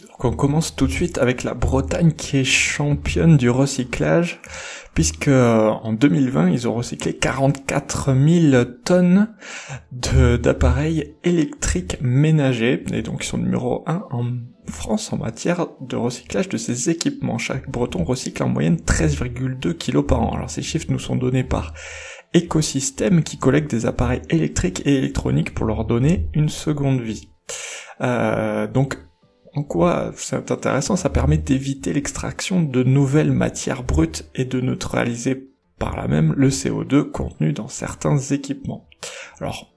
Donc on commence tout de suite avec la Bretagne qui est championne du recyclage puisque euh, en 2020 ils ont recyclé 44 000 tonnes d'appareils électriques ménagers et donc ils sont numéro 1 en France en matière de recyclage de ces équipements. Chaque breton recycle en moyenne 13,2 kg par an. Alors ces chiffres nous sont donnés par Écosystème qui collecte des appareils électriques et électroniques pour leur donner une seconde vie. Euh, donc en quoi c'est intéressant Ça permet d'éviter l'extraction de nouvelles matières brutes et de neutraliser par là même le CO2 contenu dans certains équipements. Alors,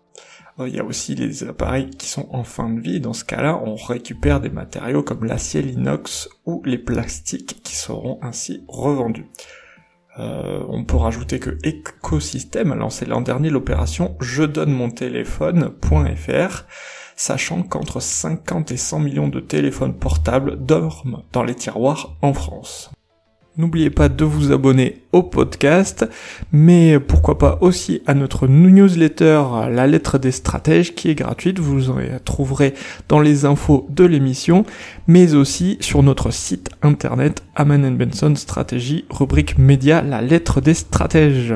euh, il y a aussi les appareils qui sont en fin de vie. Dans ce cas-là, on récupère des matériaux comme l'acier, l'inox ou les plastiques qui seront ainsi revendus. Euh, on peut rajouter que Ecosystem a lancé l'an dernier l'opération Je donne mon téléphone.fr sachant qu'entre 50 et 100 millions de téléphones portables dorment dans les tiroirs en France. N'oubliez pas de vous abonner au podcast, mais pourquoi pas aussi à notre newsletter La lettre des stratèges qui est gratuite, vous en trouverez dans les infos de l'émission, mais aussi sur notre site internet Aman Benson Stratégie, rubrique média La lettre des stratèges.